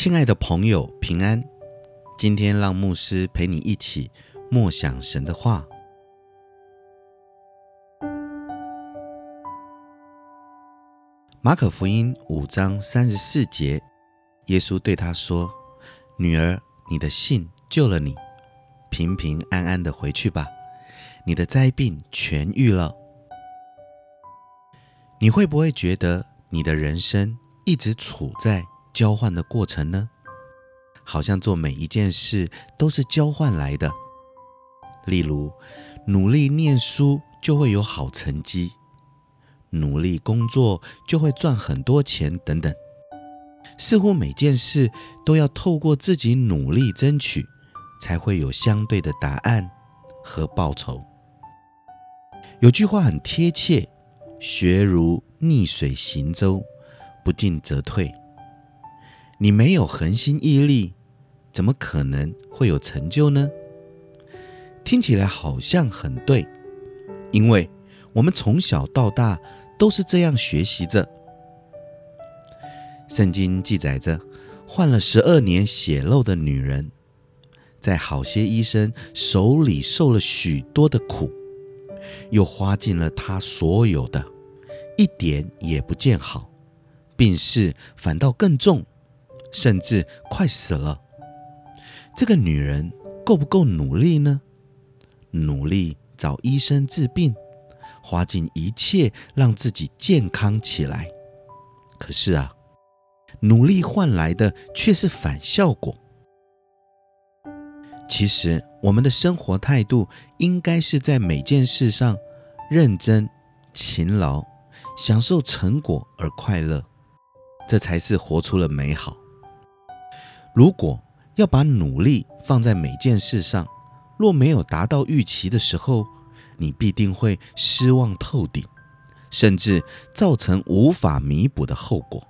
亲爱的朋友，平安。今天让牧师陪你一起默想神的话。马可福音五章三十四节，耶稣对他说：“女儿，你的信救了你，平平安安的回去吧。你的灾病痊愈了。”你会不会觉得你的人生一直处在？交换的过程呢，好像做每一件事都是交换来的。例如，努力念书就会有好成绩，努力工作就会赚很多钱等等。似乎每件事都要透过自己努力争取，才会有相对的答案和报酬。有句话很贴切：“学如逆水行舟，不进则退。”你没有恒心毅力，怎么可能会有成就呢？听起来好像很对，因为我们从小到大都是这样学习着。圣经记载着，患了十二年血漏的女人，在好些医生手里受了许多的苦，又花尽了她所有的，一点也不见好，病势反倒更重。甚至快死了，这个女人够不够努力呢？努力找医生治病，花尽一切让自己健康起来。可是啊，努力换来的却是反效果。其实，我们的生活态度应该是在每件事上认真、勤劳，享受成果而快乐，这才是活出了美好。如果要把努力放在每件事上，若没有达到预期的时候，你必定会失望透顶，甚至造成无法弥补的后果。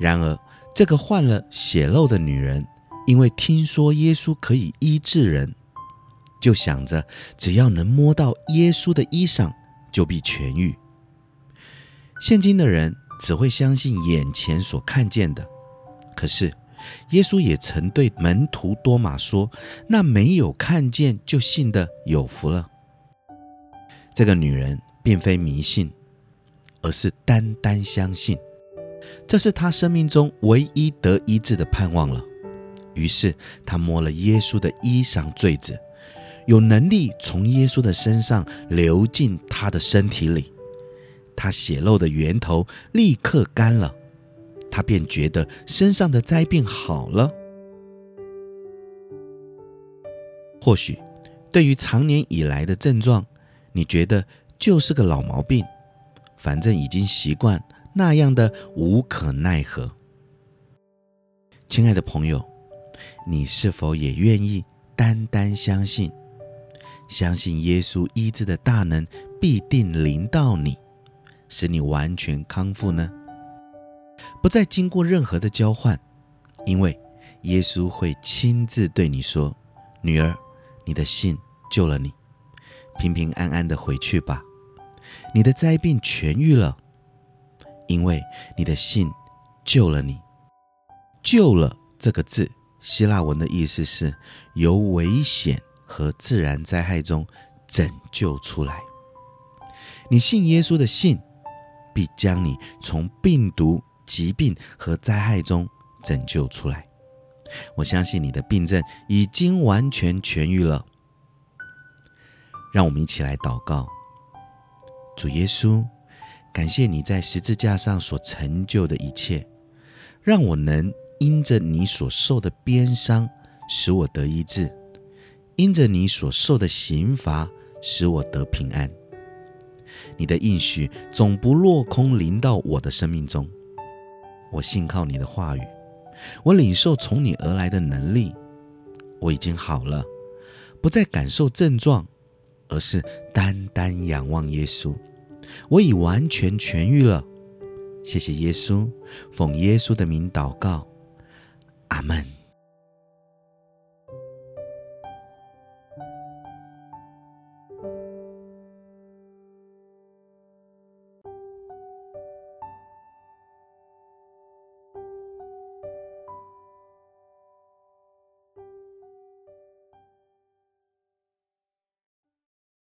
然而，这个患了血漏的女人，因为听说耶稣可以医治人，就想着只要能摸到耶稣的衣裳，就必痊愈。现今的人只会相信眼前所看见的。可是，耶稣也曾对门徒多马说：“那没有看见就信的有福了。”这个女人并非迷信，而是单单相信，这是她生命中唯一得医治的盼望了。于是，她摸了耶稣的衣裳坠子，有能力从耶稣的身上流进她的身体里，她血漏的源头立刻干了。他便觉得身上的灾病好了。或许，对于长年以来的症状，你觉得就是个老毛病，反正已经习惯那样的无可奈何。亲爱的朋友，你是否也愿意单单相信，相信耶稣医治的大能必定临到你，使你完全康复呢？不再经过任何的交换，因为耶稣会亲自对你说：“女儿，你的信救了你，平平安安的回去吧。你的灾病痊愈了，因为你的信救了你。救了这个字，希腊文的意思是由危险和自然灾害中拯救出来。你信耶稣的信，必将你从病毒。”疾病和灾害中拯救出来，我相信你的病症已经完全痊愈了。让我们一起来祷告：主耶稣，感谢你在十字架上所成就的一切，让我能因着你所受的鞭伤，使我得医治；因着你所受的刑罚，使我得平安。你的应许总不落空，临到我的生命中。我信靠你的话语，我领受从你而来的能力，我已经好了，不再感受症状，而是单单仰望耶稣。我已完全痊愈了，谢谢耶稣，奉耶稣的名祷告，阿门。